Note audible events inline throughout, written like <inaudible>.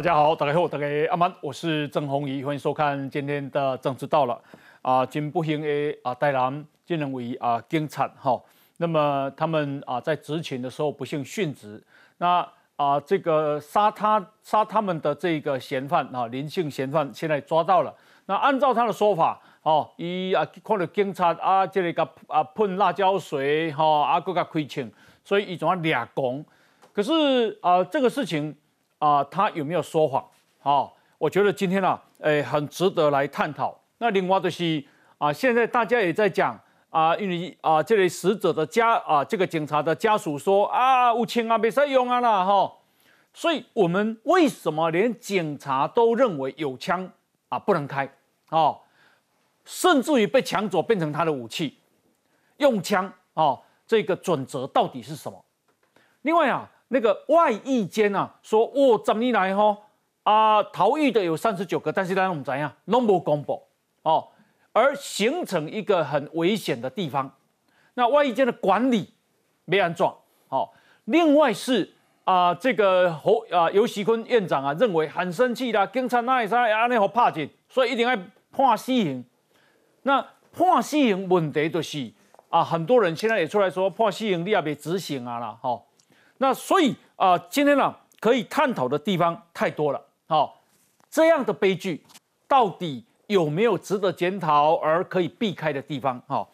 大家好，大家好，大家阿曼，我是郑宏仪，欢迎收看今天的政治到了。啊，真不幸的啊，台南竟然为啊警察哈，那么他们啊在执勤的时候不幸殉职。那啊这个杀他杀他们的这个嫌犯啊，林姓嫌犯现在抓到了。那按照他的说法，哦，伊啊看到警察啊，这里个啊喷辣椒水哈，啊个个亏钱，所以伊总要俩公。可是啊，这个事情啊，他有没有说谎？好，我觉得今天呢，诶，很值得来探讨。那另外就是啊，现在大家也在讲啊，因为啊，这类死者的家啊，这个警察的家属说啊，无情啊，别再用啊了哈。所以我们为什么连警察都认为有枪啊不能开啊？甚至于被抢走变成他的武器，用枪啊，这个准则到底是什么？另外啊，那个外役间啊说，我怎么来哈啊逃狱的有三十九个，但是呢我们怎样拢无公布。哦，而形成一个很危险的地方，那外一间的管理没安装。好，另外是啊，这个侯啊尤喜坤院长啊认为很生气的，警察那一啥安尼好怕紧，所以一定要判死刑。那判死刑问题就是啊，很多人现在也出来说判死刑你也别执行啊啦。好，那所以啊，今天呢可以探讨的地方太多了。好，这样的悲剧到底？有没有值得检讨而可以避开的地方？哈，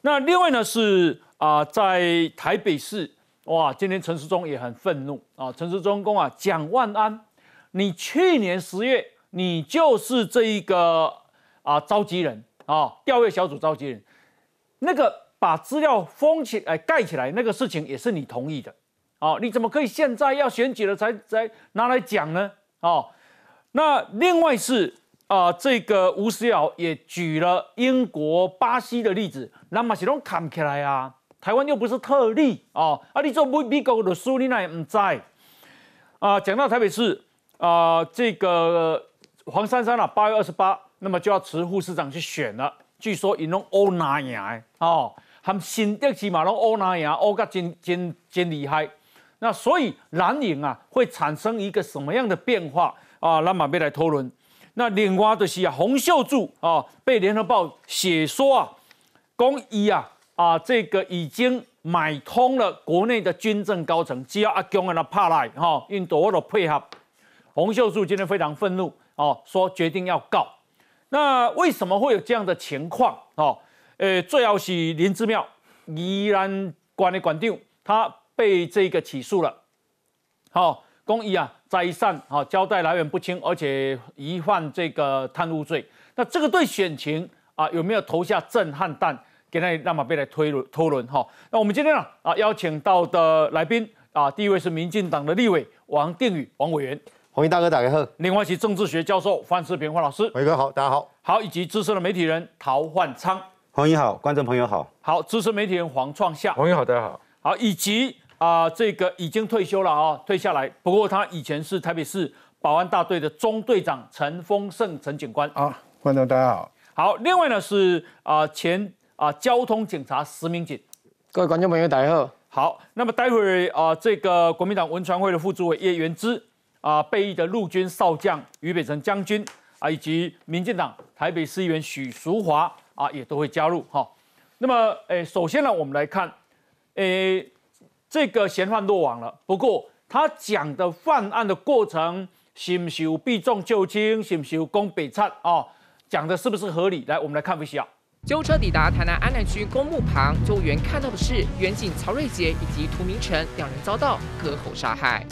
那另外呢是啊，在台北市哇，今天陈时中也很愤怒啊。陈时中公啊，蒋万安，你去年十月你就是这一个啊召集人啊，调阅小组召集人，那个把资料封起来盖起来那个事情也是你同意的哦？你怎么可以现在要选举了才才拿来讲呢？哦，那另外是。啊，这个吴思瑶也举了英国、巴西的例子，那么是拢看起来啊，台湾又不是特例哦，啊，你做美美国的书，你那也唔在啊。讲到台北市啊，这个黄珊珊啊，八月二十八，那么就要辞副市长去选了，据说已拢欧拿赢哦，含新德起码拢欧拿赢，欧个真真真厉害。那所以蓝营啊，会产生一个什么样的变化啊？那么别来讨论。那另外就是啊，洪秀柱啊，被联合报写说啊，公一啊啊，这个已经买通了国内的军政高层，只要阿公跟他怕来哈，印度的配合。洪秀柱今天非常愤怒哦，说决定要告。那为什么会有这样的情况哦？呃，最好是林之妙宜兰管的管长，他被这个起诉了。好，公益啊。灾善啊，交代来源不清，而且疑犯这个贪污罪，那这个对选情啊有没有投下震撼弹？给那那么被来推论讨论哈。那我们今天呢啊邀请到的来宾啊，第一位是民进党的立委王定宇王委员，欢迎大哥打开贺。另外是政治学教授范世平范老师，伟哥好，大家好。好，以及资深的媒体人陶焕昌，欢迎好，观众朋友好。好，资深媒体人黄创夏，欢迎好，大家好。好，以及。啊，这个已经退休了啊，退下来。不过他以前是台北市保安大队的中队长陈丰盛陈警官啊。观众大家好。好，另外呢是啊前啊交通警察石明锦。各位观众朋友大家好。好，那么待会儿啊这个国民党文传会的副主委叶元之啊被役的陆军少将于北辰将军啊以及民进党台北市议员许淑华啊也都会加入哈。那么诶，首先呢我们来看诶。这个嫌犯落网了，不过他讲的犯案的过程，是不是有避重就轻，是不是有攻北侧啊？讲的是不是合理？来，我们来看一下。救护车抵达台南安南区公墓旁，救援看到的是远警曹瑞杰以及涂明成两人遭到割喉杀害。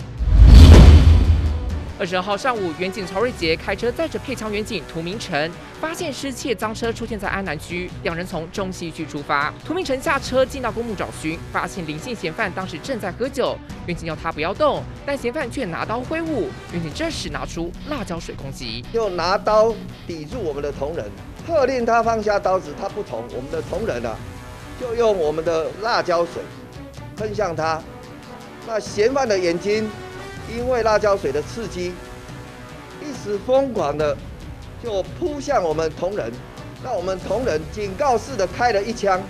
二十二号上午，远警曹瑞杰开车载着配枪远警涂明成，发现失窃赃车出现在安南区，两人从中西区出发。涂明成下车进到公墓找寻，发现林姓嫌犯当时正在喝酒，远警要他不要动，但嫌犯却拿刀挥舞，远警这时拿出辣椒水攻击，又拿刀抵住我们的同仁，喝令他放下刀子，他不同，我们的同仁啊，就用我们的辣椒水喷向他，那嫌犯的眼睛。因为辣椒水的刺激，一时疯狂的就扑向我们同仁，那我们同仁警告式的开了一枪，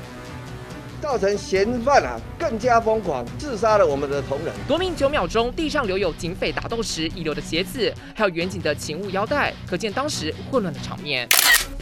造成嫌犯啊更加疯狂，自杀了我们的同仁。夺命九秒钟，地上留有警匪打斗时遗留的鞋子，还有远景的勤务腰带，可见当时混乱的场面。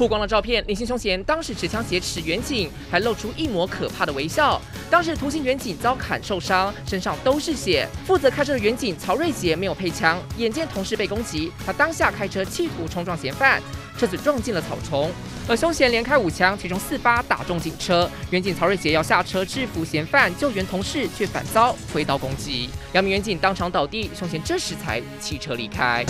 曝光了照片，林姓凶嫌当时持枪挟持远景，还露出一抹可怕的微笑。当时图形远景遭砍受伤，身上都是血。负责开车的远景曹瑞杰没有配枪，眼见同事被攻击，他当下开车企图冲撞嫌犯，车子撞进了草丛。而凶嫌连开五枪，其中四发打中警车。远警曹瑞杰要下车制服嫌犯，救援同事却反遭挥刀攻击。两名远警当场倒地，凶嫌这时才弃车离开。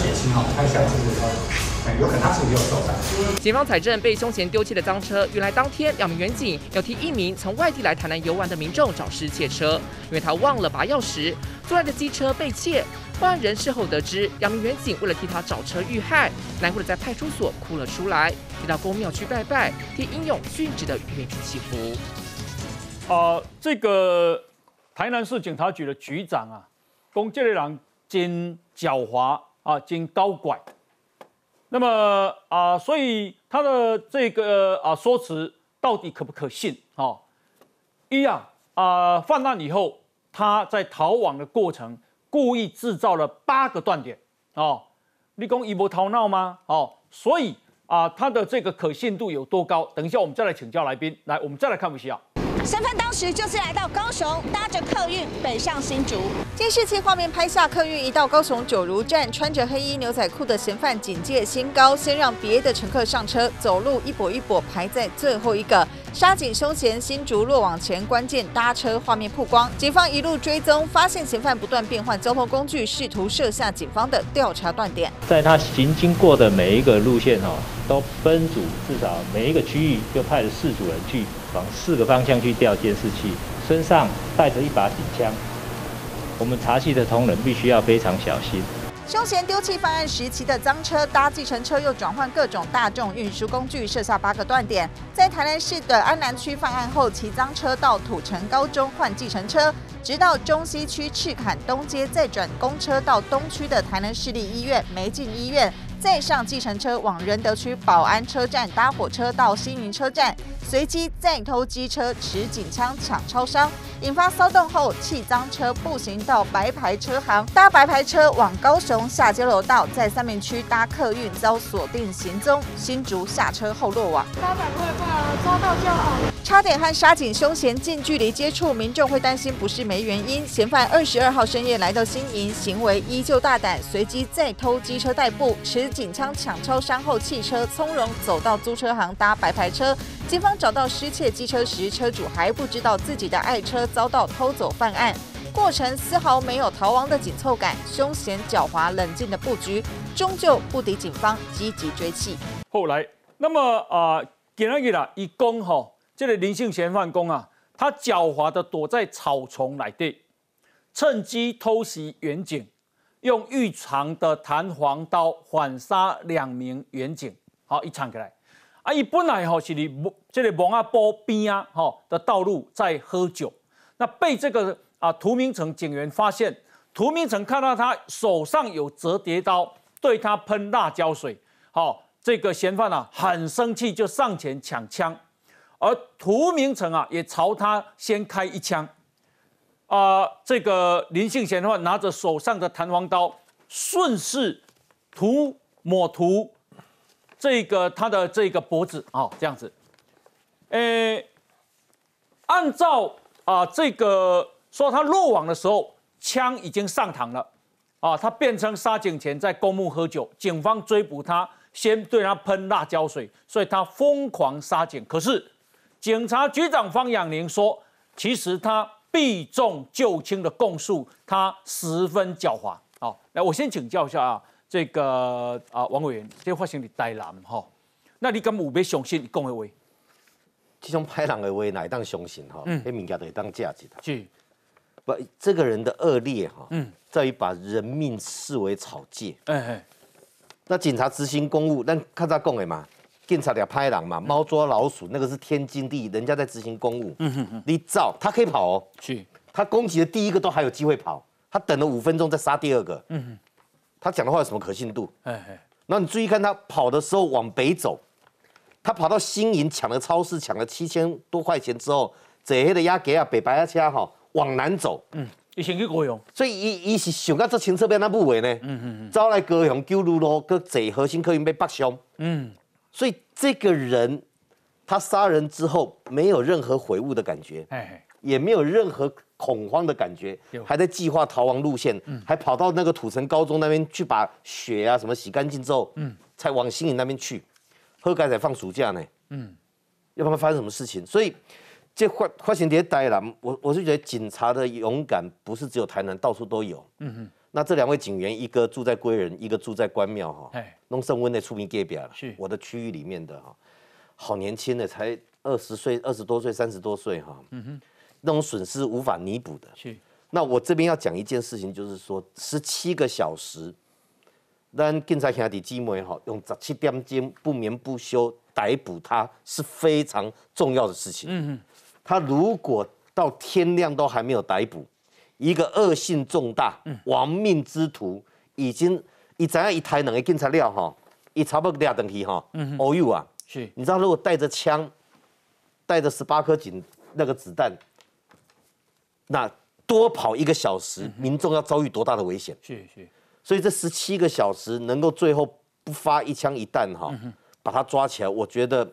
有可能他是有受伤。警方采证，被胸前丢弃的赃车，原来当天两名员警要替一名从外地来台南游玩的民众找失窃车，因为他忘了拔钥匙，坐来的机车被窃。报案人事后得知，两名员警为了替他找车遇害，难过的在派出所哭了出来，提到公庙去拜拜，替英勇殉职的远警祈福。啊，这个台南市警察局的局长啊，龚这类人真狡猾啊，真高拐。那么啊，所以他的这个啊说辞到底可不可信？哦，一样啊，犯案以后，他在逃亡的过程。故意制造了八个断点哦，立功一波逃闹吗？哦，所以啊，他的这个可信度有多高？等一下我们再来请教来宾。来，我们再来看一下。身份当时就是来到高雄，搭着客运北上新竹。监视器画面拍下客运一到高雄九如站，穿着黑衣牛仔裤的嫌犯警戒心高，先让别的乘客上车，走路一跛一跛排在最后一个。杀警凶嫌新竹落网前关键搭车画面曝光，警方一路追踪，发现嫌犯不断变换交通工具，试图设下警方的调查断点。在他行经过的每一个路线哦，都分组至少每一个区域就派了四组人去往四个方向去调监视器，身上带着一把警枪。我们查系的同仁必须要非常小心。凶嫌丢弃犯案时骑的赃车，搭计程车又转换各种大众运输工具，设下八个断点。在台南市的安南区犯案后，骑脏车到土城高中换计程车，直到中西区赤坎东街，再转公车到东区的台南市立医院梅进医院，再上计程车往仁德区保安车站搭火车到新营车站。随机再偷机车，持警枪抢超商，引发骚动后，弃赃车步行到白牌车行，搭白牌车往高雄下交流道，在三明区搭客运遭锁定行踪，新竹下车后落网。八百块吧，抓到就好。差点和杀警凶嫌近距离接触，民众会担心不是没原因。嫌犯二十二号深夜来到新营，行为依旧大胆，随机再偷机车代步，持警枪抢超商后，汽车从容走到租车行搭白牌车。警方找到失窃机车时，车主还不知道自己的爱车遭到偷走犯案，过程丝毫没有逃亡的紧凑感，凶险狡猾冷静的布局，终究不敌警方积极追击。后来，那么啊，给那个啦，一公哈，这个林姓嫌犯公啊，他狡猾的躲在草丛来地，趁机偷袭远警，用预藏的弹簧刀反杀两名远警。好，一唱起来。啊，伊本来吼是伫蒙这个蒙阿波边啊吼的道路在喝酒，那被这个啊涂明成警员发现，涂明成看到他手上有折叠刀，对他喷辣椒水，好，这个嫌犯啊很生气，就上前抢枪，而涂明成啊也朝他先开一枪，啊，这个林庆贤的话拿着手上的弹簧刀，顺势涂抹涂。这个他的这个脖子啊，这样子，诶，按照啊这个说他落网的时候，枪已经上膛了，啊，他变成杀警前在公墓喝酒，警方追捕他，先对他喷辣椒水，所以他疯狂杀警。可是警察局长方养宁说，其实他避重就轻的供述，他十分狡猾。好，来我先请教一下啊。这个啊，王委员，这发生你台南哈，那你敢有要相信你讲的话？这种拍人的话，哪当相信哈？嗯，那物件都会当价值的。是，不，这个人的恶劣哈，嗯，在于把人命视为草芥。哎哎，那警察执行公务，那看他讲的嘛，警察要拍狼嘛，猫捉老鼠，那个是天经地义，人家在执行公务。嗯哼哼，你照他可以跑哦。是，他攻击的第一个都还有机会跑，他等了五分钟再杀第二个。嗯哼。他讲的话有什么可信度？哎哎，那你注意看他跑的时候往北走，他跑到新营抢了超市，抢了七千多块钱之后，坐迄个亚吉啊北白亚车哈往南走。嗯，伊先去高雄，所以伊伊是想到这清澈变那部位呢？嗯嗯嗯，走来高雄九路路，搁坐核心客运被北上。嗯，所以这个人他杀人之后没有任何悔悟的感觉，哎，也没有任何恐慌的感觉，还在计划逃亡路线，还跑到那个土城高中那边去把血啊什么洗干净之后，嗯，才往新营那边去。喝盖才放暑假呢，嗯，要不然发生什么事情？所以这发发现这呆了，我我是觉得警察的勇敢不是只有台南，到处都有。嗯哼，那这两位警员，一个住在归仁，一个住在关庙哈，哎，弄升温的出名界别了，是我的区域里面的哈，好年轻的，才二十岁、二十多岁、三十多岁哈，嗯哼，那种损失无法弥补的。是，那我这边要讲一件事情，就是说十七个小时。咱警察兄弟姊妹哈，用十七点钟不眠不休逮捕他是非常重要的事情。嗯嗯，他如果到天亮都还没有逮捕，一个恶性重大、亡命之徒，已经一怎样一台两个警察料哈，一差不多俩等去哈。嗯哦哟啊，是，你知道如果带着枪，带着十八颗警那个子弹，那多跑一个小时，民众要遭遇多大的危险？是是。所以这十七个小时能够最后不发一枪一弹哈，把他抓起来，我觉得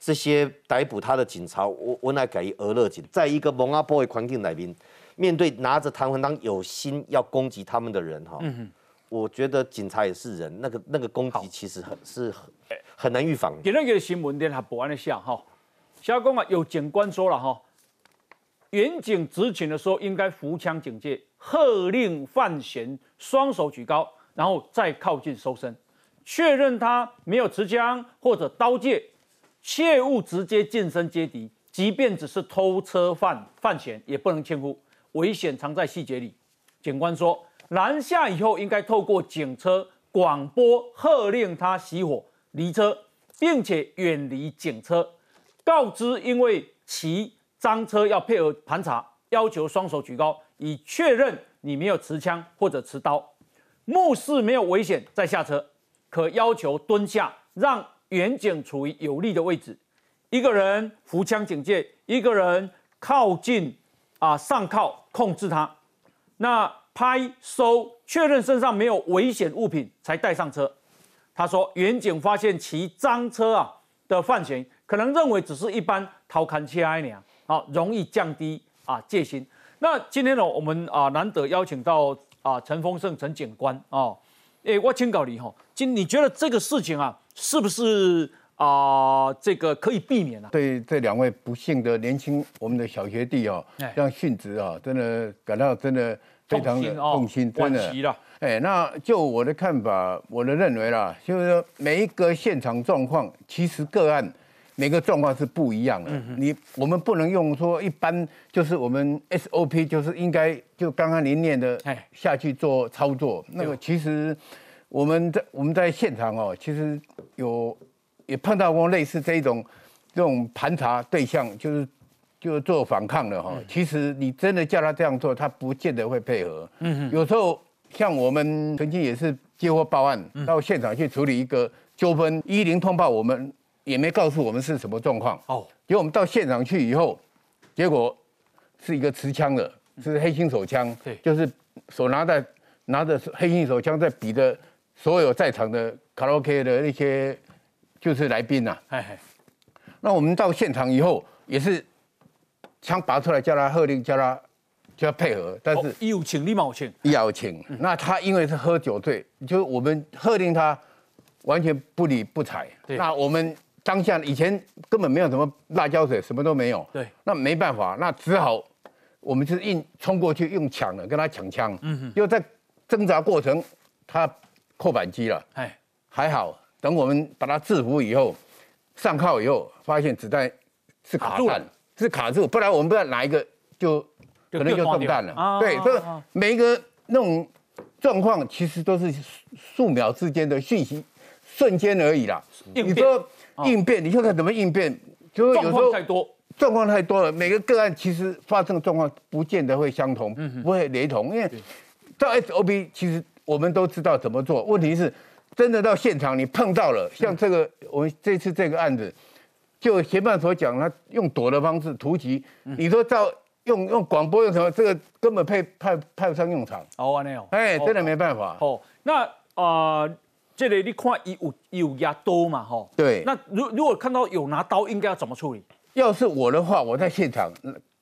这些逮捕他的警察，我我乃改俄勒警，在一个蒙阿波的环境里面，面对拿着弹簧当有心要攻击他们的人哈，我觉得警察也是人，那个那个攻击其实很是很很难预防。今那个新闻点还不安的下哈，小公啊有警官说了哈，远警执勤的时候应该扶枪警戒。喝令范闲双手举高，然后再靠近搜身，确认他没有持枪或者刀戒，切勿直接近身接敌。即便只是偷车犯范闲，也不能轻忽，危险藏在细节里。警官说，拦下以后应该透过警车广播喝令他熄火离车，并且远离警车，告知因为骑赃车要配合盘查，要求双手举高。以确认你没有持枪或者持刀，目视没有危险再下车，可要求蹲下，让远景处于有利的位置。一个人扶枪警戒，一个人靠近啊上靠控制他。那拍收确认身上没有危险物品才带上车。他说，远景发现骑赃车啊的犯嫌，可能认为只是一般偷看车而已，好容易降低啊戒心。那今天呢，我们啊难得邀请到啊陈丰盛陈警官啊，哎，我请教你哈，今你觉得这个事情啊，是不是啊这个可以避免啊？对这两位不幸的年轻我们的小学弟哦，这样殉职啊，真的感到真的非常的痛心，真的。哎，那就我的看法，我的认为啦，就是说每一个现场状况，其实个案。每个状况是不一样的，你我们不能用说一般就是我们 SOP 就是应该就刚刚您念的下去做操作。那个其实我们在我们在现场哦，其实有也碰到过类似这一种这种盘查对象，就是就是做反抗的哈。其实你真的叫他这样做，他不见得会配合。嗯有时候像我们曾经也是接获报案，到现场去处理一个纠纷，一零通报我们。也没告诉我们是什么状况哦，结果我们到现场去以后，结果是一个持枪的，是黑心手枪，对，就是手拿在拿着黑心手枪在比的所有在场的卡拉 OK 的那些就是来宾呐，哎，那我们到现场以后也是枪拔出来叫他喝令叫他叫他配合，但是有请立马请，要请，那他因为是喝酒醉，就我们喝令他完全不理不睬，那我们。当下以前根本没有什么辣椒水，什么都没有。对，那没办法，那只好我们就是硬冲过去用抢的跟他抢枪。嗯哼。又在挣扎过程，他扣扳机了。哎，还好，等我们把它制服以后，上铐以后，发现子弹是卡住了，是卡住，不然我们不知道哪一个就可能就中弹了。对，这每一个那种状况其实都是数秒之间的讯息，瞬间而已啦。你说。应变，你就看怎么应变，就是有时候太多状况太多了。每个个案其实发生的状况不见得会相同，不会雷同，因为到 SOP 其实我们都知道怎么做。问题是真的到现场你碰到了，像这个我们这次这个案子，就嫌犯所讲，他用躲的方式突击，你说照用用广播用什么，这个根本配派派不上用场。哦，安尼哦，哎，真的没办法。哦，那啊，这里你看有有压刀嘛？哈，对。那如如果看到有拿刀，应该要怎么处理？要是我的话，我在现场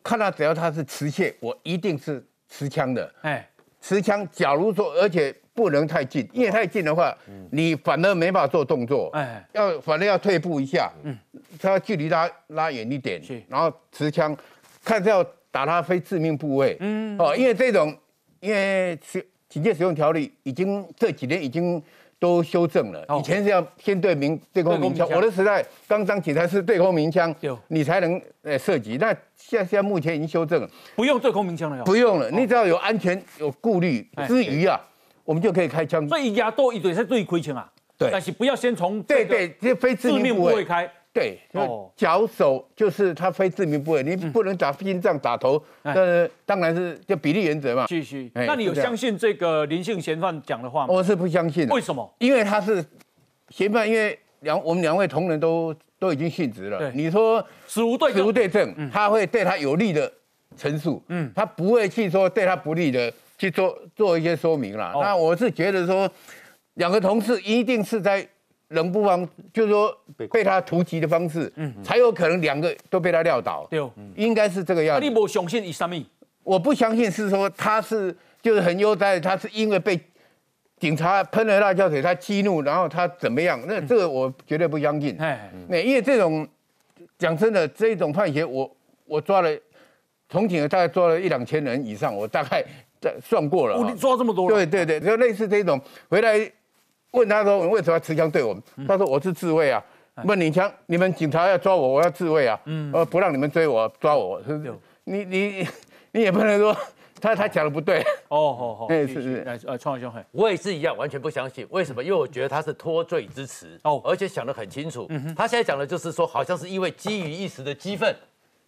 看到只要他是持械，我一定是持枪的。哎，持枪。假如说，而且。不能太近，因为太近的话，你反而没法做动作。哎，要反而要退步一下，嗯，他距离拉拉远一点，然后持枪，看是要打他非致命部位。嗯，哦，因为这种，因为使警戒使用条例已经这几年已经都修正了，以前是要先对明对空鸣枪，我的时代刚当警察是对空鸣枪，你才能呃射击。那现现在目前已经修正了，不用对空鸣枪了，不用了，你只要有安全有顾虑之余啊。我们就可以开枪，所以压多一对是最亏钱啊。对，但是不要先从对对，这非致命部位开。对，哦，脚手就是他非致命部位，你不能打心脏、打头。呃，当然是就比例原则嘛。继续。那你有相信这个林姓嫌犯讲的话吗？我是不相信。为什么？因为他是嫌犯，因为两我们两位同仁都都已经殉职了。对，你说死无对死无对证，他会对他有利的陈述，嗯，他不会去说对他不利的。去做做一些说明了。那我是觉得说，两个同事一定是在冷不防，就是说被他突击的方式，嗯，才有可能两个都被他撂倒。对，应该是这个样子。你不相信以什么？我不相信是说他是就是很悠哉，他是因为被警察喷了辣椒水，他激怒，然后他怎么样？那这个我绝对不相信。哎，那因为这种讲真的，这种判决，我我抓了，重庆大概抓了一两千人以上，我大概。算过了，抓这么多对对对，就类似这种，回来问他说，为什么要持枪对我们？他说我是自卫啊。问你枪，你们警察要抓我，我要自卫啊。嗯，呃，不让你们追我，抓我。你你 <laughs> 你也不能说他他讲的不对。哦，好好，是是。呃，创伟兄，我也是一样，完全不相信。为什么？因为我觉得他是脱罪之词。哦，而且想得很清楚。嗯他现在讲的就是说，好像是因为基于一时的激愤。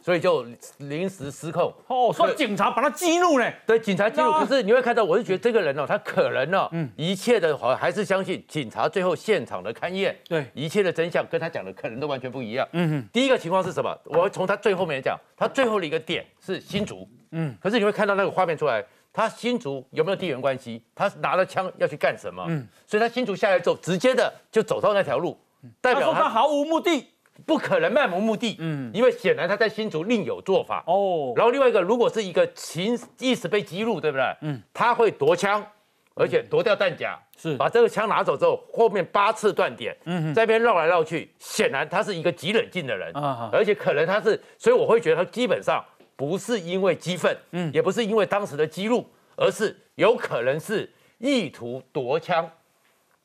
所以就临时失控哦，所以警察把他激怒呢？对，警察激怒。可是你会看到，我是觉得这个人哦，他可能呢，嗯，一切的话还是相信警察最后现场的勘验，对，一切的真相跟他讲的可能都完全不一样。嗯哼，第一个情况是什么？我从他最后面讲，他最后的一个点是新竹，嗯，可是你会看到那个画面出来，他新竹有没有地缘关系？他拿了枪要去干什么？嗯，所以他新竹下来之后，直接的就走到那条路，代表他毫无目的。不可能漫无目的，嗯，因为显然他在新竹另有做法。哦。然后另外一个，如果是一个情意识被激怒，对不对？嗯，他会夺枪，而且夺掉弹夹，是。把这个枪拿走之后，后面八次断点，嗯，在边绕来绕去，显然他是一个极冷静的人。啊，而且可能他是，所以我会觉得他基本上不是因为激愤，嗯，也不是因为当时的激怒，而是有可能是意图夺枪。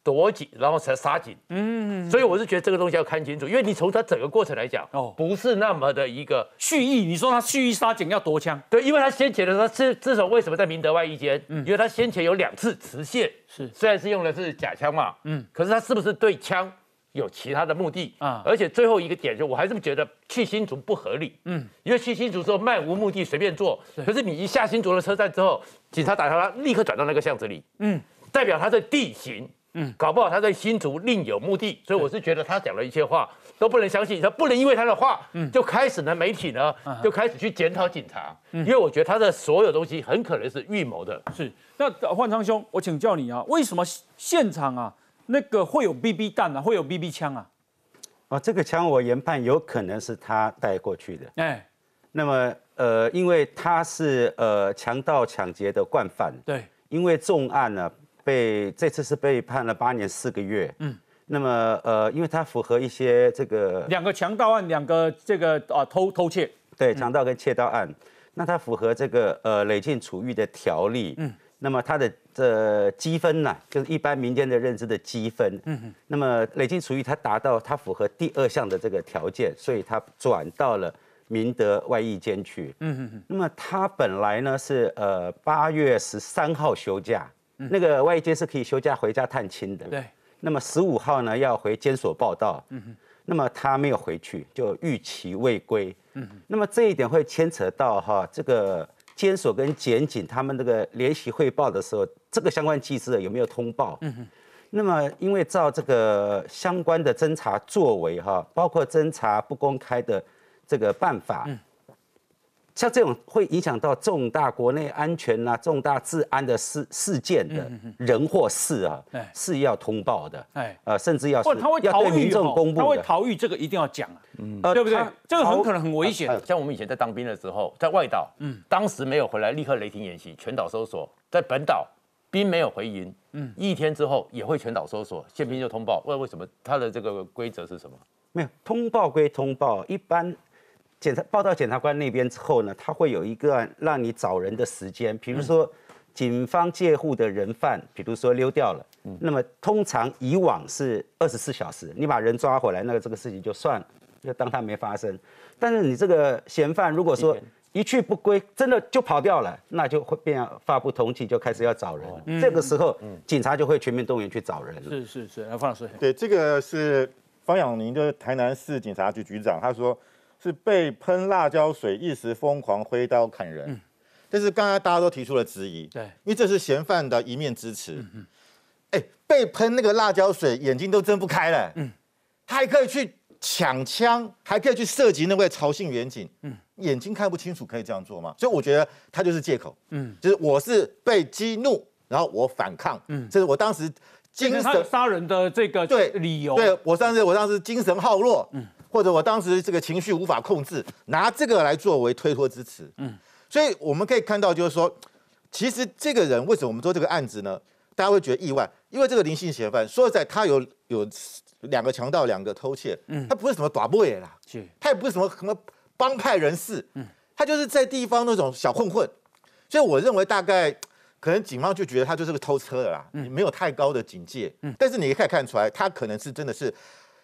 夺警，然后才杀警。嗯，所以我是觉得这个东西要看清楚，因为你从他整个过程来讲，哦，不是那么的一个蓄意。你说他蓄意杀警要夺枪，对，因为他先前的时候，至至少为什么在明德外一间？嗯，因为他先前有两次持械，是虽然是用的是假枪嘛，嗯，可是他是不是对枪有其他的目的啊？而且最后一个点就我还是觉得去新竹不合理，嗯，因为去新竹之后漫无目的随便做，可是你一下新竹的车站之后，警察打他，立刻转到那个巷子里，嗯，代表他的地形。嗯，搞不好他在新竹另有目的，所以我是觉得他讲的一些话都不能相信，他不能因为他的话，嗯，就开始呢媒体呢就开始去检讨警察，因为我觉得他的所有东西很可能是预谋的。是，那焕昌兄，我请教你啊，为什么现场啊那个会有 BB 弹啊，会有 BB 枪啊？哦，这个枪我研判有可能是他带过去的。哎，那么呃，因为他是呃强盗抢劫的惯犯，对，因为重案呢。被这次是被判了八年四个月。嗯，那么呃，因为他符合一些这个两个强盗案，两个这个啊偷偷窃，对，强盗跟窃盗案，那他符合这个呃累进处遇的条例。嗯，那么他的这积分呢，就是一般民间的认知的积分。嗯哼，那么累进处遇他达到他符合第二项的这个条件，所以他转到了明德外役监去。嗯哼哼，那么他本来呢是呃八月十三号休假。那个外监是可以休假回家探亲的。对。那么十五号呢要回监所报道。嗯哼。那么他没有回去，就逾期未归。嗯哼。那么这一点会牵扯到哈，这个监所跟检警他们这个联席汇报的时候，这个相关机制有没有通报？嗯哼。那么因为照这个相关的侦查作为哈，包括侦查不公开的这个办法。像这种会影响到重大国内安全呐、重大治安的事事件的人或事啊，是要通报的，哎，呃，甚至要是要对民众公布他会逃狱，这个一定要讲啊，嗯，对不对？这个很可能很危险。像我们以前在当兵的时候，在外岛，嗯，当时没有回来，立刻雷霆演习，全岛搜索；在本岛，兵没有回营，嗯，一天之后也会全岛搜索，宪兵就通报。为为什么？他的这个规则是什么？没有通报归通报，一般。检察报到检察官那边之后呢，他会有一个让你找人的时间，比如说警方借护的人犯，比如说溜掉了，那么通常以往是二十四小时，你把人抓回来，那个这个事情就算了就当他没发生。但是你这个嫌犯如果说一去不归，真的就跑掉了，那就会变发布通缉，就开始要找人。这个时候，警察就会全面动员去找人。是是是，来方老师。对，这个是方养宁，就是台南市警察局局长，他说。是被喷辣椒水，一时疯狂挥刀砍人。嗯，但是刚才大家都提出了质疑。对，因为这是嫌犯的一面之词。嗯嗯。哎，被喷那个辣椒水，眼睛都睁不开了。嗯。他还可以去抢枪，还可以去射击那位曹姓远警。嗯。眼睛看不清楚，可以这样做吗？所以我觉得他就是借口。嗯。就是我是被激怒，然后我反抗。嗯。这是我当时精神杀人的这个对理由。对我上次我当时精神耗弱。嗯。或者我当时这个情绪无法控制，拿这个来作为推脱之词。嗯，所以我们可以看到，就是说，其实这个人为什么我们做这个案子呢？大家会觉得意外，因为这个林姓嫌犯，说实在，他有有两个强盗，两个偷窃。嗯，他不是什么打不野啦，他也不是什么什么帮派人士。嗯，他就是在地方那种小混混。所以我认为，大概可能警方就觉得他就是个偷车的啦，没有太高的警戒。嗯，但是你可以看出来，他可能是真的是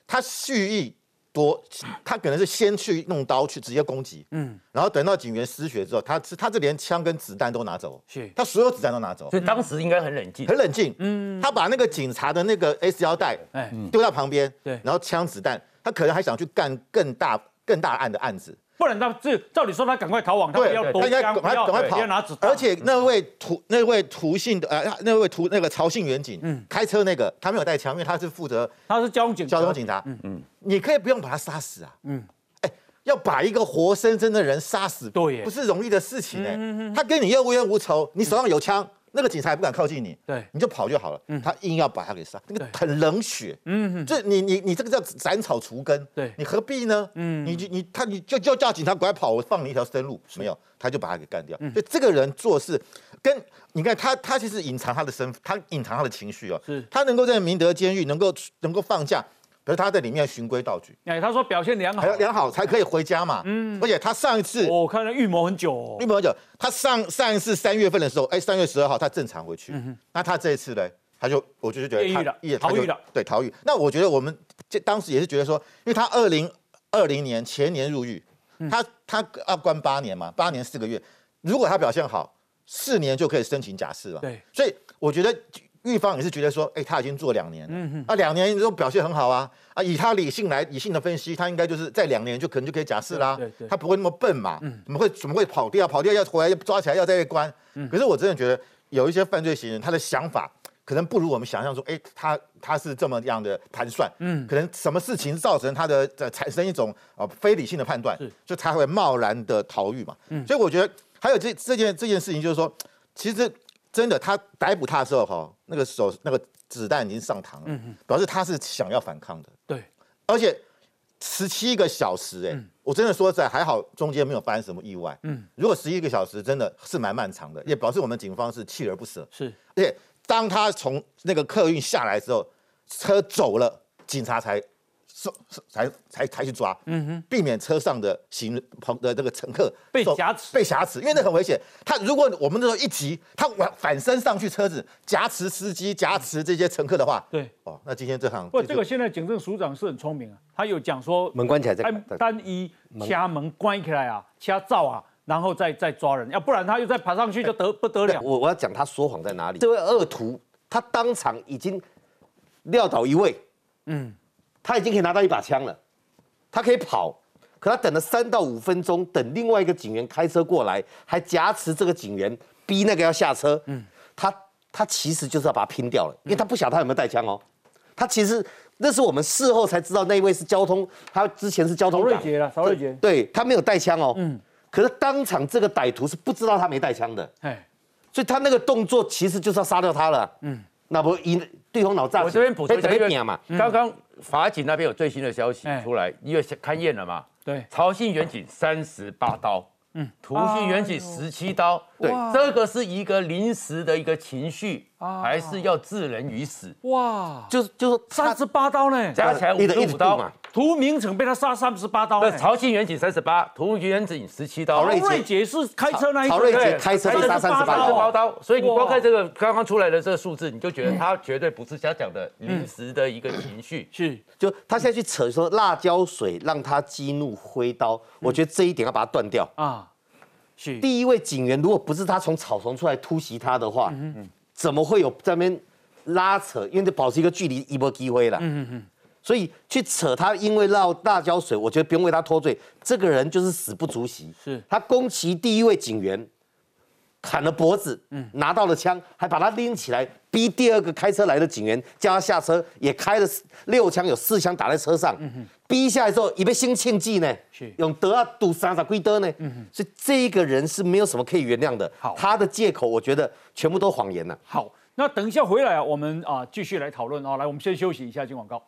他蓄意。多，他可能是先去弄刀去直接攻击，嗯，然后等到警员失血之后，他是他这连枪跟子弹都拿走，是，他所有子弹都拿走，所以当时应该很冷静，很冷静，嗯，他把那个警察的那个 S 腰带，哎，丢到旁边，对，然后枪子弹，他可能还想去干更大更大案的案子。不然他这照理说他赶快逃亡，他要他应该赶快赶快跑，拿子而且那位涂那位涂姓的呃那位涂那个曹姓远警，嗯，开车那个他没有带枪，因为他是负责他是交通警交通警察，嗯。嗯，你可以不用把他杀死啊，嗯，哎，要把一个活生生的人杀死，对，不是容易的事情哎，他跟你又无冤无仇，你手上有枪。那个警察也不敢靠近你，对，你就跑就好了。他硬要把他给杀，那个很冷血。嗯，这你你你这个叫斩草除根。对，你何必呢？嗯，你你他你就就叫警察赶快跑，我放你一条生路。没有，他就把他给干掉。所以这个人做事跟你看他他其实隐藏他的身份，他隐藏他的情绪哦。是，他能够在明德监狱能够能够放假。可是他在里面循规蹈矩，哎，他说表现良好，良好才可以回家嘛。嗯，而且他上一次，我看他预谋很久，预谋很久。他上上一次三月份的时候，哎，三月十二号他正常回去。嗯那他这一次呢，他就我就是觉得他逃狱了，对，逃狱。那我觉得我们这当时也是觉得说，因为他二零二零年前年入狱，他他要关八年嘛，八年四个月。如果他表现好，四年就可以申请假释了。对，所以我觉得。狱方也是觉得说，哎，他已经做两年了，啊，两年都表现很好啊，啊，以他理性来理性的分析，他应该就是在两年就可能就可以假释啦，他不会那么笨嘛，嗯怎么会怎么会跑掉？跑掉要回来抓起来要再关？可是我真的觉得有一些犯罪嫌疑人，他的想法可能不如我们想象说，哎，他他是这么样的盘算，嗯，可能什么事情造成他的产生一种啊非理性的判断，就他会贸然的逃狱嘛，所以我觉得还有这这件这件事情就是说，其实。真的，他逮捕他的时候，哈，那个手那个子弹已经上膛了，表示他是想要反抗的。对，而且十七个小时，哎，我真的说在还好，中间没有发生什么意外。嗯，如果十一个小时真的是蛮漫长的，也表示我们警方是锲而不舍。是，而且当他从那个客运下来之后，车走了，警察才。才才才去抓，嗯哼，避免车上的行朋的这个乘客被挟持，被挟持，因为那很危险。他如果我们那时候一急，他反反身上去车子夹持司机，夹持这些乘客的话，对，哦，那今天这行不，这个现在警政署长是很聪明啊，他有讲说门关起来再单一掐门关起来啊，掐照啊，然后再再抓人，要不然他又再爬上去就得不得了。我我要讲他说谎在哪里？这位恶徒他当场已经撂倒一位，嗯。他已经可以拿到一把枪了，他可以跑，可他等了三到五分钟，等另外一个警员开车过来，还挟持这个警员，逼那个要下车。嗯，他他其实就是要把他拼掉了，因为他不晓得他有没有带枪哦。他其实那是我们事后才知道，那一位是交通，他之前是交通。曹瑞杰了，曹瑞杰。对他没有带枪哦。嗯。可是当场这个歹徒是不知道他没带枪的。哎。所以他那个动作其实就是要杀掉他了。嗯。那不一对方脑炸。我这边补充一下嘛。刚刚法警那边有最新的消息出来，因为勘验了嘛。对。曹姓远景三十八刀。嗯，涂姓远景十七刀，对，这个是一个临时的一个情绪，还是要置人于死？哇，就是就是三十八刀呢，加起来五十五刀嘛。涂明成被他杀三十八刀，对，曹庆元景三十八，涂元景十七刀。曹瑞杰是开车那一曹瑞杰开车被杀三十八刀，所以你光看这个刚刚出来的这个数字，你就觉得他绝对不是瞎讲的临时的一个情绪。是，就他现在去扯说辣椒水让他激怒挥刀，我觉得这一点要把它断掉。啊。是。第一位警员，如果不是他从草丛出来突袭他的话，嗯嗯。怎么会有在那边拉扯？因为保持一个距离，一波机会了。所以去扯他，因为绕辣椒水，我觉得不用为他脱罪。这个人就是死不足惜。是他攻击第一位警员。砍了脖子，嗯，拿到了枪，还把他拎起来，逼第二个开车来的警员叫他下车，也开了六枪，有四枪打在车上，嗯逼下来之后，也被新庆忌呢，是用德啊堵三傻龟德呢，嗯所以这一个人是没有什么可以原谅的，好，他的借口我觉得全部都谎言了。好，那等一下回来啊，我们啊继续来讨论啊，来，我们先休息一下，进广告。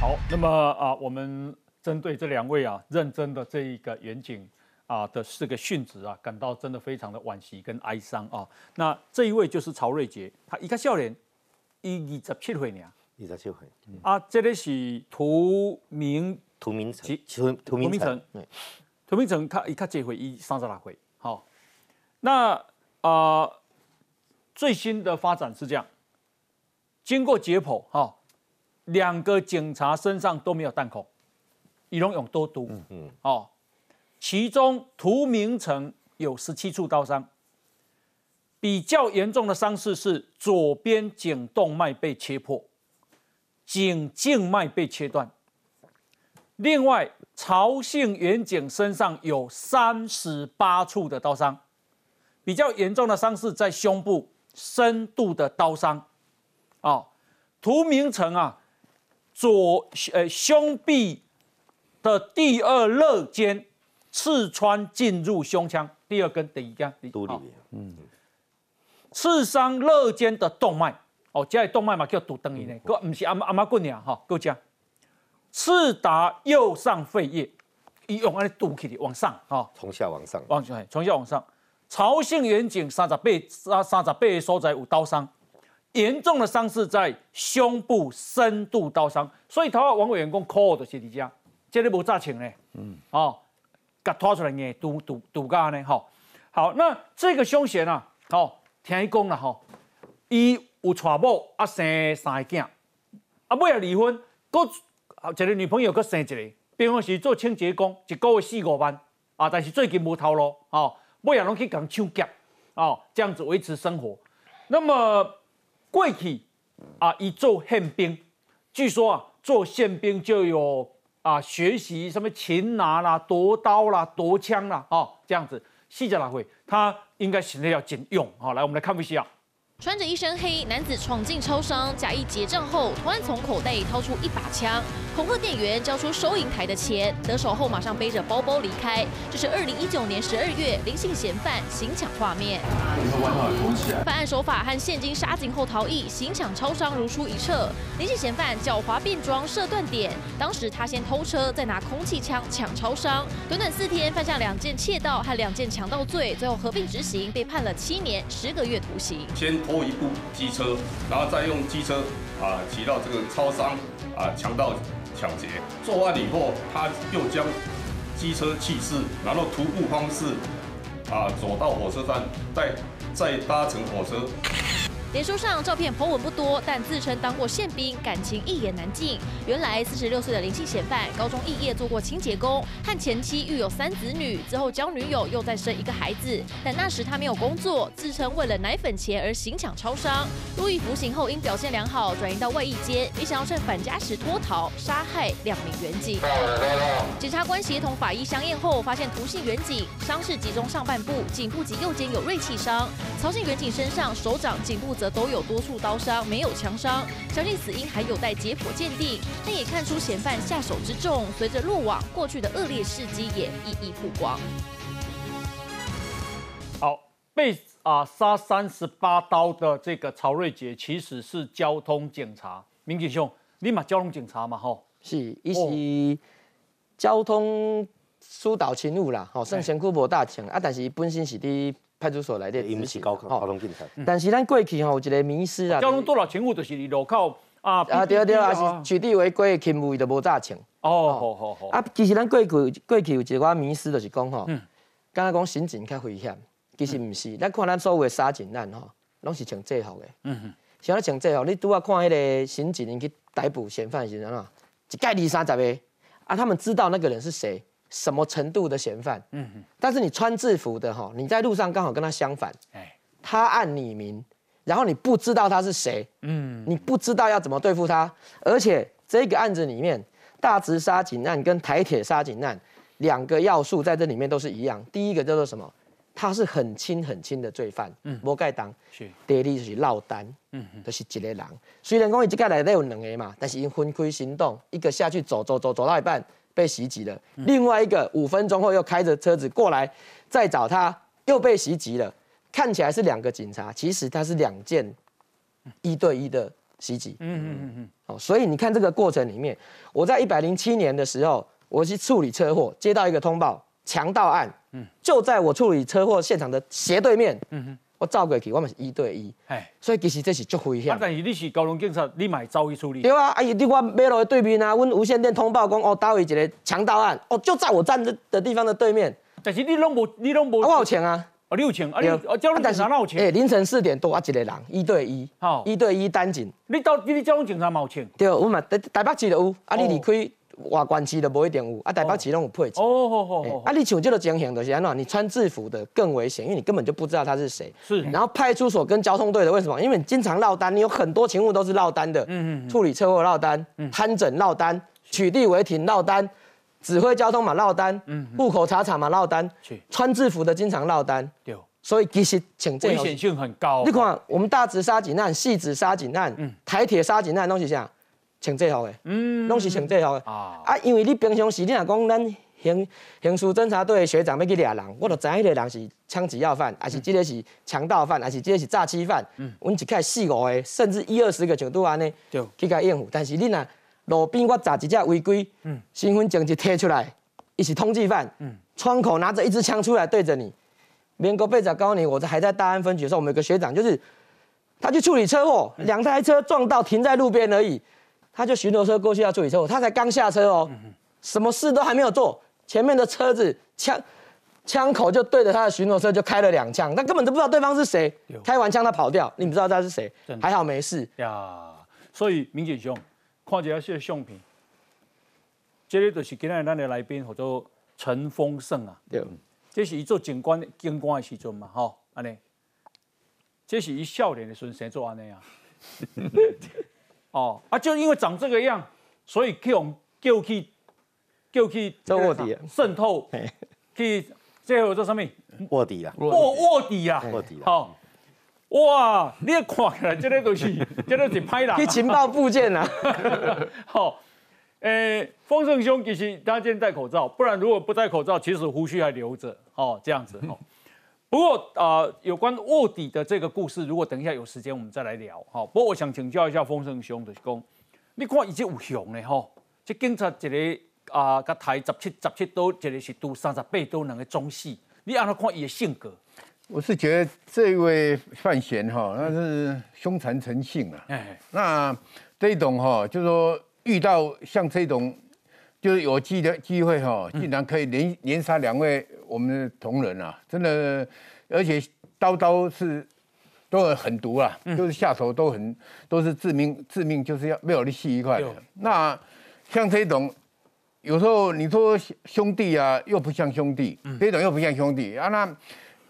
好，那么啊，我们。针对这两位啊，认真的这一个远景啊的四个殉职啊，感到真的非常的惋惜跟哀伤啊。那这一位就是曹瑞杰，他一个少年，一二十七岁呢。二十七岁。啊，这里是涂明涂明成，涂涂明成。涂明成他一看这回一三十来岁。好，那啊最新的发展是这样，经过解剖哈，两个警察身上都没有弹孔。李龙勇多毒，嗯哦，其中涂明成有十七处刀伤，比较严重的伤势是左边颈动脉被切破，颈静脉被切断。另外，曹姓远景身上有三十八处的刀伤，比较严重的伤势在胸部，深度的刀伤。哦，涂明成啊，左呃胸壁。的第二肋间刺穿进入胸腔，第二根第一根，独立，嗯，刺伤肋间的动脉，哦，这里动脉嘛叫堵等于呢，个不是阿阿妈棍呀，哈，够讲，刺达右上肺叶，以用安尼堵起的往上，哈，从下往上，往上，从下往上，曹姓远景三十八三三十八所在有刀伤，严重的伤势在胸部深度刀伤，所以头王委员讲 call 的是你家。这里无炸情呢，嗯，哦，甲拖出来嘅毒毒毒架呢，吼，好，那这个凶嫌啊，哦，听伊讲啦，吼，伊有娶某啊，生三个囝，啊，尾也离婚，搁一个女朋友搁生一个，平常时做清洁工，一个月四五万，啊，但是最近无头路，哦，尾也拢去讲抢劫，哦，这样子维持生活。那么过去啊，伊做宪兵，据说啊，做宪兵就有。啊，学习什么擒拿啦、夺刀啦、夺枪啦，哦，这样子，细节来会，他应该现在要警用。好，来，我们来看一下。穿着一身黑，男子闯进超商，假意结账后，突然从口袋里掏出一把枪，恐吓店员交出收银台的钱，得手后马上背着包包离开。这是二零一九年十二月林姓嫌犯行抢画面。犯案手法和现金杀警后逃逸，行抢超商如出一辙。林姓嫌犯狡猾变装设断点，当时他先偷车，再拿空气枪抢超商，短短四天犯下两件窃盗和两件强盗罪，最后合并执行，被判了七年十个月徒刑。先。偷一部机车，然后再用机车啊骑到这个超商啊强盗抢劫。作案以后，他又将机车弃置，然后徒步方式啊走到火车站，再再搭乘火车。脸书上照片 po 文不多，但自称当过宪兵，感情一言难尽。原来四十六岁的林姓嫌犯，高中肄业做过清洁工，和前妻育有三子女，之后交女友又再生一个孩子。但那时他没有工作，自称为了奶粉钱而行抢超商。入狱服刑后，因表现良好，转移到外役间，也想要趁返家时脱逃，杀害两名员警。检察官协同法医相验后，发现涂姓员警伤势集中上半部、颈部及右肩有锐器伤，曹姓员警身上手掌、颈部则都有多处刀伤，没有枪伤。详细死因还有待解剖鉴定，但也看出嫌犯下手之重。随着落网，过去的恶劣事迹也一一曝光。好，被啊杀三十八刀的这个曹瑞杰，其实是交通警察。民警兄，你嘛交通警察嘛？吼，是，伊是交通疏导勤务啦，吼，算身躯无大强啊，但是本身是伫派出所来的，伊毋是交交通警察。但是咱过去吼有一个迷失啊，交通多少勤务就是路口啊，啊对对啊，是取缔违规的勤务就无大强。哦，好好好。啊，其实咱过去过去有一寡迷失，就是讲吼，刚刚讲刑警较危险，其实毋是，咱看咱所有的杀警案吼，拢是穿制服的。嗯哼。像咧穿制服，你拄啊看迄个刑警因去逮捕嫌犯时阵啊，一概二三十个，啊，他们知道那个人是谁。什么程度的嫌犯？嗯哼。但是你穿制服的哈，你在路上刚好跟他相反。哎。他按你名，然后你不知道他是谁。嗯。你不知道要怎么对付他，而且这个案子里面，大直杀警案跟台铁杀警案两个要素在这里面都是一样。第一个叫做什么？他是很轻很轻的罪犯。嗯。无盖当。是。第二就是落单。嗯哼。都是一个人。虽然讲伊这个内底有两个嘛，但是因分开行动，一个下去走走走走到一半。被袭击了，另外一个五分钟后又开着车子过来，再找他，又被袭击了。看起来是两个警察，其实他是两件一对一的袭击。嗯嗯嗯嗯。哦，所以你看这个过程里面，我在一百零七年的时候，我去处理车祸，接到一个通报，强盗案，嗯，就在我处理车祸现场的斜对面。嗯哼。我走过去，我们是一对一，哎，所以其实这是足危险。啊，但是你是交通警察，你买走去处理。对啊，啊，你我马路的对面啊，阮无线电通报讲，哦，打位一个强盗案，哦，就在我站的的地方的对面。但是你拢无，你拢无。我有钱啊，哦，你有钱，啊，你交通警察哪有钱？哎，凌晨四点多啊，一个人，一对一，好，一对一单警。你到你交通警察冇钱？对，我嘛台台北市就有，啊，你离开。外关市都不一定有，啊，台北市拢有配置。哦，好好好。啊，你像这个情形就是安怎？你穿制服的更危险，因为你根本就不知道他是谁。是。然后派出所跟交通队的为什么？因为你经常落单，你有很多勤务都是落单的。嗯嗯。处理车祸落单，摊诊落单，取缔违停落单，指挥交通嘛落单，嗯，户口查查嘛落单。穿制服的经常落单。对。所以其实请这危险性很高。你看我们大直杀警案、细直杀警案、台铁杀警案东西啥？穿制服的，嗯，拢是穿制服的啊。啊，因为你平常时你若讲咱刑刑事侦查队的学长要去抓人，我就知影迄个人是枪击要犯，还是这个是强盗犯，还是这个是诈欺犯。嗯，阮一开四五个，甚至一二十个程度安尼，就去甲应付。但是你若路边我砸一只违规，嗯，身份证一贴出来，伊是通缉犯，嗯，窗口拿着一支枪出来对着你。民国八十九年，我在还在大安分局的时候，我们有个学长，就是他去处理车祸，两台车撞到停在路边而已。他就巡逻车过去要处理车祸，他才刚下车哦，什么事都还没有做，前面的车子枪枪口就对着他的巡逻车就开了两枪，他根本都不知道对方是谁，开完枪他跑掉，你不知道他是谁，还好没事。呀。所以民警兄，看这些相片，这个就是今日咱的来宾叫做陈丰盛啊，对，这是一做警官警官的时阵嘛，吼，安尼，这是一少年的时阵先做安尼啊。<laughs> 哦啊，就因为长这个样，所以去用叫去叫去做卧底，渗透去最后做什么？卧底啊，卧卧底啊，卧底。好，哇，你看起来这个东西，<laughs> 这个是拍的，去情报部件啊。<laughs> 好，诶，丰盛兄其实他今天戴口罩，不然如果不戴口罩，其实胡须还留着。哦，这样子哦。不过啊，有关卧底的这个故事，如果等一下有时间，我们再来聊哈。不过我想请教一下丰盛兄的公，你看已经有熊嘞哈，这警察一个啊，甲台十七十七刀，一个是拄三十八刀，两个中戏，你按他看伊的性格，我是觉得这位范闲哈，那是凶残成性啊。哎，那这种哈，就是说遇到像这种。就是有机的机会哈，竟然可以连连杀两位我们的同仁啊，真的，而且刀刀是都很毒啊，就是下手都很都是致命致命，就是要没有力气一块的。那像这种，有时候你说兄弟啊，又不像兄弟，这种又不像兄弟啊。那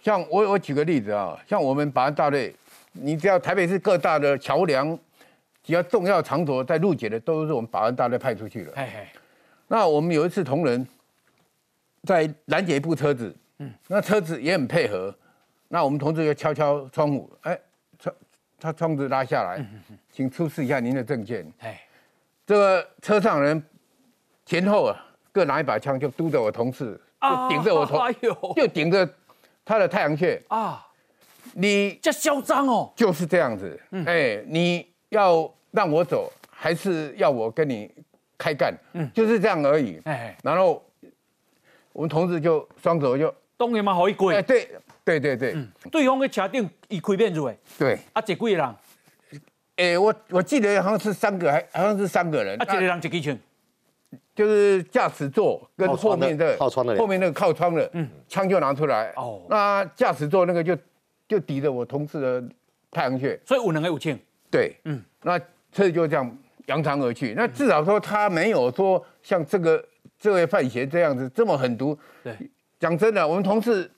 像我我举个例子啊，像我们保安大队，你只要台北市各大的桥梁，只要重要场所在路检的，都是我们保安大队派出去的。那我们有一次同仁在拦截一部车子，嗯，那车子也很配合。那我们同志就敲敲窗户，哎，窗他窗子拉下来，请出示一下您的证件。哎，这个车上人前后啊各拿一把枪，就嘟着我同事，就顶着我头，就顶着他的太阳穴啊！你这嚣张哦！就是这样子，哎，你要让我走，还是要我跟你开干？嗯，就是这样而已。哎，然后我们同事就双手就当然嘛，好一跪。哎，对。对对对，对方的车顶伊开变子的，对，啊，一几个人？哎，我我记得好像是三个，还好像是三个人，啊，一个人一支枪，就是驾驶座跟后面的靠窗的，后面那个靠窗的，嗯，枪就拿出来，哦，那驾驶座那个就就抵着我同事的太阳穴，所以五人还五枪，对，嗯，那车就这样扬长而去，那至少说他没有说像这个这位范闲这样子这么狠毒，对，讲真的，我们同事。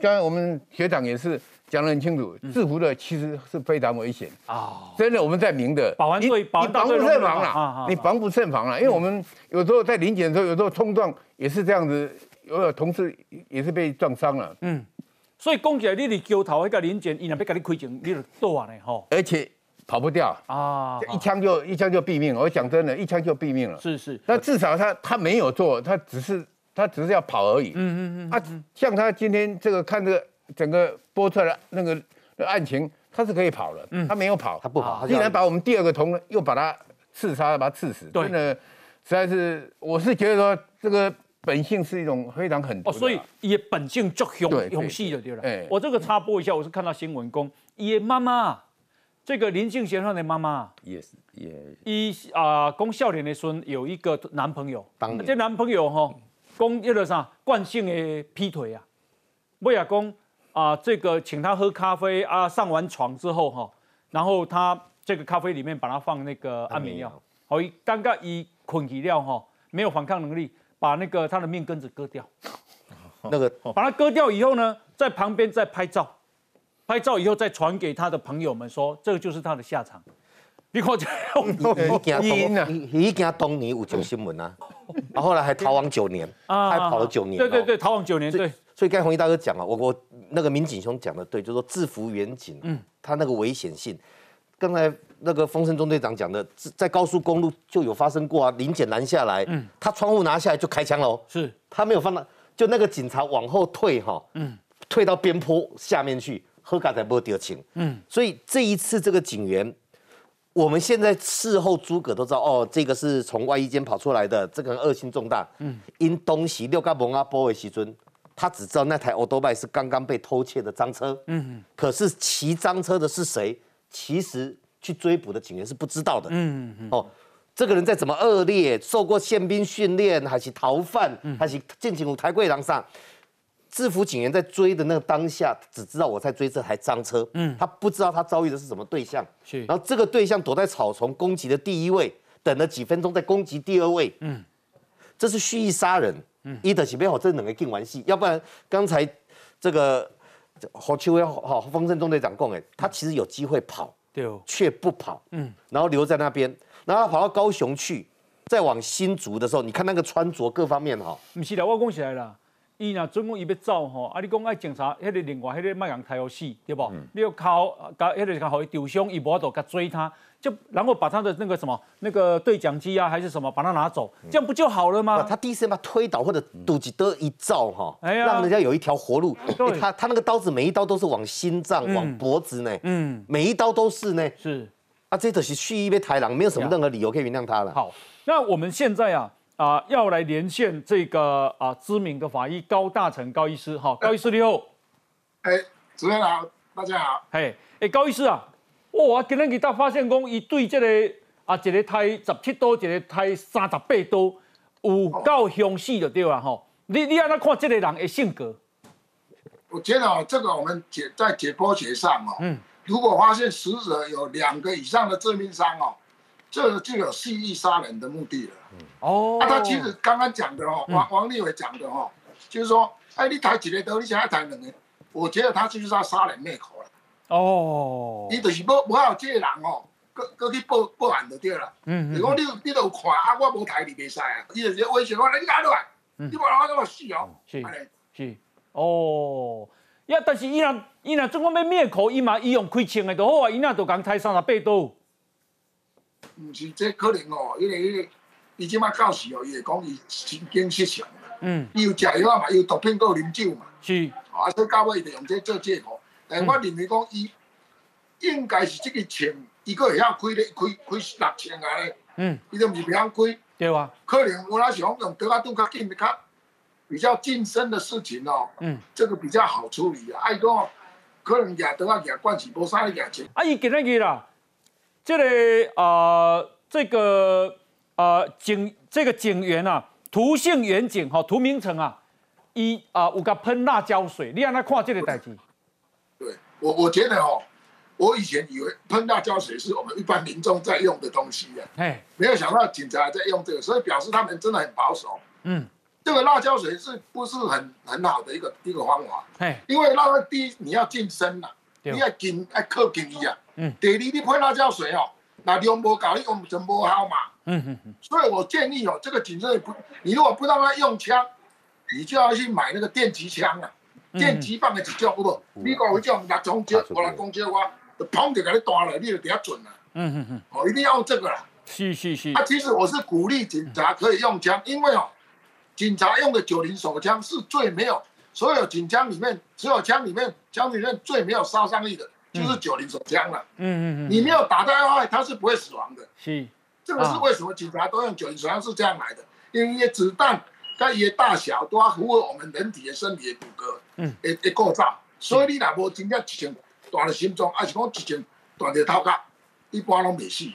刚才我们学长也是讲得很清楚，制服的其实是非常危险。啊！真的，我们在明的，保安队，你防不胜防了，你防不胜防了，因为我们有时候在临检的时候，有时候冲撞也是这样子，有同事也是被撞伤了。嗯，所以讲起来，你的桥头那个临检，伊若要跟你开枪，你就躲啊呢吼，而且跑不掉啊，一枪就一枪就毙命。我讲真的，一枪就毙命了。是是，那至少他他没有做，他只是。他只是要跑而已。嗯嗯嗯。啊，像他今天这个看这个整个播出来那个案情，他是可以跑的。嗯。他没有跑，他不跑，竟然把我们第二个同仁又把他刺杀，把他刺死。真的，实在是，我是觉得说这个本性是一种非常狠毒。哦，所以也本性就凶凶细的对了。哎。我这个插播一下，我是看到新闻公，也妈妈，这个林姓嫌犯的妈妈也是也。一啊，公孝廉的孙有一个男朋友，这男朋友哈。讲一个啥惯性的劈腿啊，不也讲啊？这个请他喝咖啡啊，上完床之后哈，然后他这个咖啡里面把他放那个安眠药，好，尴尬一捆起料哈，没有反抗能力，把那个他的命根子割掉，<laughs> 那个把他割掉以后呢，在旁边再拍照，拍照以后再传给他的朋友们说，这个就是他的下场。你看这，已经当年有上新闻 <laughs> 啊，啊后来还逃亡九年，还跑了九年。对对对，逃亡九年。对，所以刚才红衣大哥讲了，我我那个民警兄讲的对，就是说制服远警，嗯，他那个危险性，刚才那个风声中队长讲的，在高速公路就有发生过啊，临检拦下来，嗯，他窗户拿下来就开枪喽，是，他没有放到，就那个警察往后退哈，嗯，退到边坡下面去，喝咖才不会丢情，嗯，所以这一次这个警员。我们现在事后诸葛都知道，哦，这个是从外衣间跑出来的，这个人恶性重大。嗯，因东西六嘎蒙阿波维西尊，他只知道那台欧多拜是刚刚被偷窃的赃车。嗯，可是骑赃车的是谁？其实去追捕的警员是不知道的。嗯嗯哦，这个人再怎么恶劣，受过宪兵训练，还是逃犯，还是进警五台柜廊上。制服警员在追的那个当下，只知道我在追这台赃车，嗯，他不知道他遭遇的是什么对象，是。然后这个对象躲在草丛攻击的第一位，等了几分钟再攻击第二位，嗯，这是蓄意杀人，嗯，伊德是没好这两个进完戏，要不然刚才这个何秋威好方正中队长讲哎，他其实有机会跑，对，却不跑，嗯，然后留在那边，然后跑到高雄去，再往新竹的时候，你看那个穿着各方面哈，不是的，我讲起来了。伊若准讲伊要走吼，啊！你讲爱警察，迄个另外迄个卖人太好死，对不？你要靠甲迄个甲互伊丢伤，伊无法度甲追他，就然后把他的那个什么那个对讲机啊，还是什么，把他拿走，这样不就好了吗？他第一次把推倒或者堵几刀一照哈，让人家有一条活路。他他那个刀子每一刀都是往心脏、往脖子呢，嗯，每一刀都是呢。是啊，这都是蓄意被抬狼，没有什么任何理由可以原谅他了。好，那我们现在啊。啊，要来连线这个啊知名的法医高大成高医师，哈，高医师你好，哎，主任好，大家好，嘿，哎，高医师啊，哇，今天给他发现讲，伊对这个啊一个胎十七刀，一个胎三十八刀，有够详细的对吧？吼，你你安怎看这个人的性格？我觉得哦，这个我们解在解剖学上哦，嗯，如果发现死者有两个以上的致命伤哦，这就有蓄意杀人的目的了。哦，那他其实刚刚讲的哦，王王立伟讲的哦，就是说，哎，你抬几个刀，你想要抬两个，我觉得他就是要杀人灭口了。哦，你就是无无好这个人哦，搁搁去报报案就对了。嗯嗯。如果你你都有看啊，我无抬你袂使啊，伊就是威胁我，你拿落来，你无拿我怎么死哦？是是哦。呀，但是伊若伊若总讲要灭口，伊嘛伊用开枪的就好啊，伊若就讲开三十八刀。毋是，这可能哦，因为伊即马到时哦，伊会讲伊神经失常嗯。伊有食药嘛，有毒品，有啉酒嘛。是。啊，所以到尾伊就用这做借口。但我认为讲伊应该是这个钱，伊个会晓开咧，开开六千啊咧。嗯。伊都毋是袂晓开。对啊。可能我那想用刀啊，拄较紧较。比较近身的事情哦，嗯，这个比较好处理啊。爱讲可能也都要给他关起，无啥的感情。啊，伊今日啦，这个啊，这个啊警这个警员啊，涂姓远警哈，涂明成啊，伊啊有个喷辣椒水，你让他看这个代志。对我，我觉得哦，我以前以为喷辣椒水是我们一般民众在用的东西啊，哎，没有想到警察在用这个，所以表示他们真的很保守。嗯。这个辣椒水是不是很很好的一个一个方法？哎，因为那个第一你要近身呐，你要近要靠近伊啊。嗯。第二你配辣椒水哦，那量无够，你用就不好嘛。嗯嗯嗯。所以我建议哦，这个警察不，你如果不让他用枪，你就要去买那个电击枪啊，电击棒的一种，不不，你讲有种拿中接，我来攻击我，就砰就给你断了，你就比较准了。嗯哼哼。哦，一定要用这个啦。是是是。啊，其实我是鼓励警察可以用枪，因为哦。警察用的九零手枪是最没有，所有警枪里面，只有枪里面，枪里面最没有杀伤力的，就是九零手枪了。嗯嗯嗯。你没有打到要害，他是不会死亡的。是。这个是为什么警察都用九零手枪是这样来的？因为子弹它也大小都要符合我们人体的身体的骨骼，嗯，的的构造。所以你若无真正一枪断了心脏，还是讲一枪断了头壳，一般拢未死。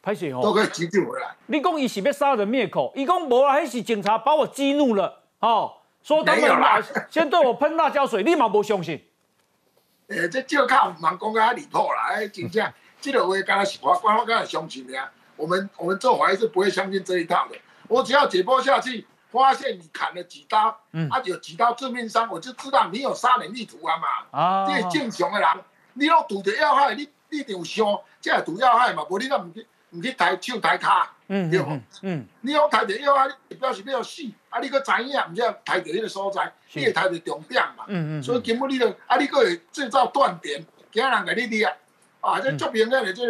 拍摄哦，都可以急救回来。你讲伊是要杀人灭口，伊讲无啊，迄是警察把我激怒了，哦，说他们先对我喷辣椒水，立马不相信。诶，这就靠蛮讲个离谱啦，哎，真正，<laughs> 这个话刚才是法官，方刚才相信的啊。我们我们做法是不会相信这一套的。我只要解剖下去，发现你砍了几刀，嗯，啊有几刀致命伤，我就知道你有杀人意图啊嘛。啊，这正常的人，你若堵着要害，你你一定有伤，这系堵要害嘛，无你那唔去。唔去抬手抬骹，对无？嗯，你讲抬着腰啊，表示要死，啊，你搁知影，唔只抬着迄个所在，你会抬着重点嘛？嗯嗯。所以根本你著，啊，你搁会制造断点，惊人甲你掠，啊，这足明显的，这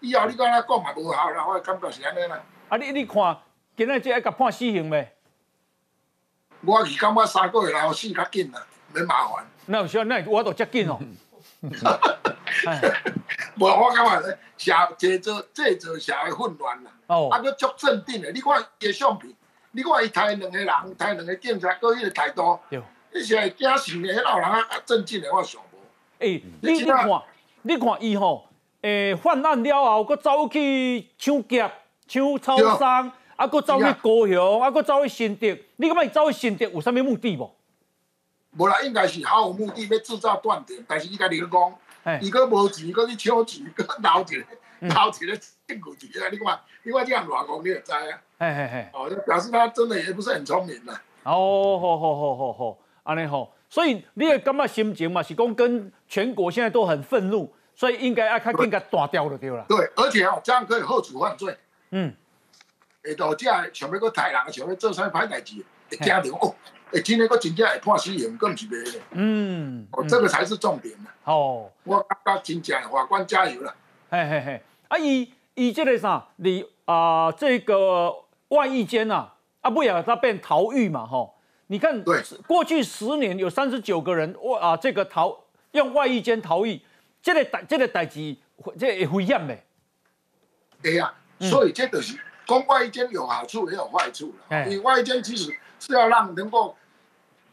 以后你敢若讲嘛无效啦，我感觉是安尼啦。啊，你你看，今仔只爱甲判死刑未？我是感觉三个月后死较紧啦，免麻烦。那有需那我都接紧哦。<laughs> <laughs> 无，我感觉咧，社这做这做社会混乱啦。哦。啊，佮足镇定的，你看伊相片，你看伊抬两个人，抬两个警察，佮迄个态度，你是会惊醒的，迄老人啊镇静的，我想无。诶，你你看，你看伊吼，诶，犯案了后，佮走去抢劫、抢超商，啊，佮走去高雄，啊，佮走去新竹，你感觉伊走去新竹有啥物目的无？无啦，应该是毫无目的要制造断点，但是伊家己去讲。伊个无钱，搁去抢钱，搁捞一个，捞一个证据啊！你看，你看这样乱讲，你就知啊。嘿嘿嘿，哦，就表示他真的也不是很聪明呐。哦，好好好好好，安尼好。所以你也感觉心情嘛，是讲跟全国现在都很愤怒，所以应该要看更加大掉就对了。对，而且哦，这样可以后处犯罪。嗯。下到这想要搁杀人，想要做啥歹代志，会惊着哦。哎，今天个真正会判死刑，更是袂咧。嗯，哦，这个才是重点哦，我感觉真正法官加油啦。嘿嘿嘿，啊，伊伊这个啥，你啊，这个外役间呐，啊，不也他变逃狱嘛？吼，你看，对，过去十年有三十九个人外啊，这个逃用外役间逃狱，这个代这个代志，这会危险的。对呀，所以这就是讲外役间有好处也有坏处了。你外间其实是要让能够。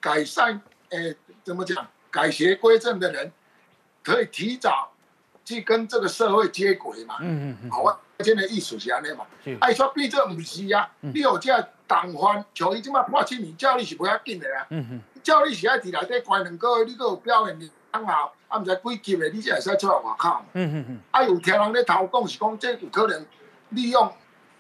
改善，诶，怎么讲？改邪归正的人，可以提早去跟这个社会接轨嘛？嗯嗯嗯。好啊，现在艺术是安尼嘛？爱说毕这唔是啊，你有这党番，像伊即马破七年，教你是不要紧的啦。嗯嗯。教你是爱伫内底关两个月，你都有表现的很好，啊，毋知几级的，你才会使出来外口。嗯嗯嗯。啊，有听人咧偷讲是讲，这有可能利用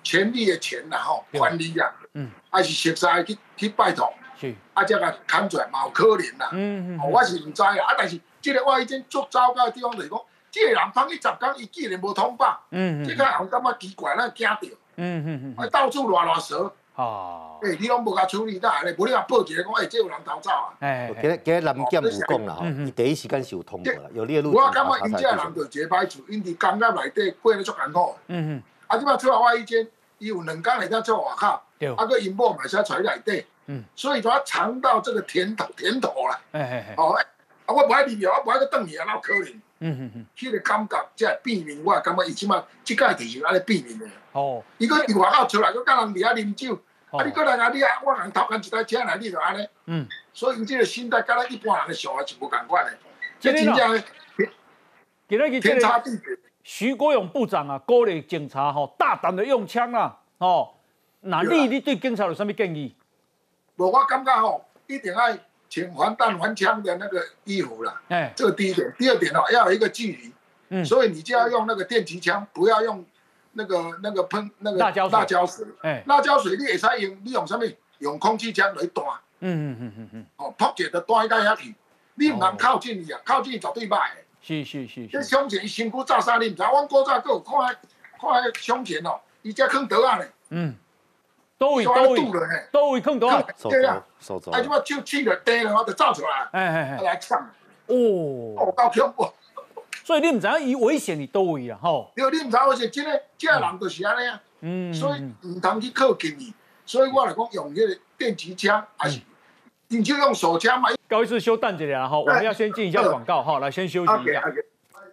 权力的钱啦吼，权力啊，嗯，还是实在去去拜托，是，啊，才甲扛出来嘛有可能啦。嗯嗯。哦我是毋知啊，啊，但是即个我已经足糟糕的地方就是讲，即个人放去十工，伊竟然无通报。嗯嗯。即个人感觉奇怪，咱惊着。嗯嗯嗯。啊，到处乱乱蛇。哦，诶，你拢无甲处理得安尼，无你甲报一个讲，诶，这有人偷走啊。哎，今日今日南检有讲啦，伊第一时间是有通过啦，有列入。我感觉因这人就一个歹处，因伫工业内底过得足艰苦。嗯嗯。啊，即摆出来外一间，伊有两工会当做外口，啊，个因某嘛是出来内底。嗯。所以他尝到这个甜头甜头啦。哎哎哎。哦，啊，我不爱离庙，我不爱去等伊啊，哪可能？嗯嗯嗯。迄个感觉即系避免，我感觉伊即摆即届就是安尼避免的。哦。伊个伫外口出来，佮甲人伫遐啉酒。啊！你过来啊！你啊，我人偷干一台车来，你就安尼。嗯。所以你这个心态，跟咱一般人的想法是无共款的。这真正，今日天差地别。徐国勇部长啊，鼓励警察吼大胆的用枪啊，吼。那你你对警察有什么建议？无，我感觉吼，一定要请防弹、还枪的那个衣服啦。哎。这个第一点，第二点哦，要有一个距离。嗯。所以你就要用那个电击枪，不要用。那个那个喷那个辣椒辣椒水，哎，辣椒水你会使用，你用什么？用空气枪来弹。嗯嗯嗯嗯嗯。哦，扑一个弹到遐去，你唔能靠近伊啊，靠近绝对歹。是是是。这胸前伊身躯炸啥？你唔知？阮古早佫有看看迄胸前哦，伊只放刀啊咧。嗯。都位都位，都位放刀啊。对啊。啊，即摆手气着低了，我就炸出来。哎哎哎。来抢。哦。哦，够恐怖。所以你唔知影伊危险伫倒位啊，吼。对，你唔知影危险，真诶，这人就是安尼啊。嗯。所以唔通去靠近伊，所以我来讲用迄个电击枪，还是你就用手枪嘛。高医师休蛋姐了哈，我们要先进一下广告哈，来先休息一下。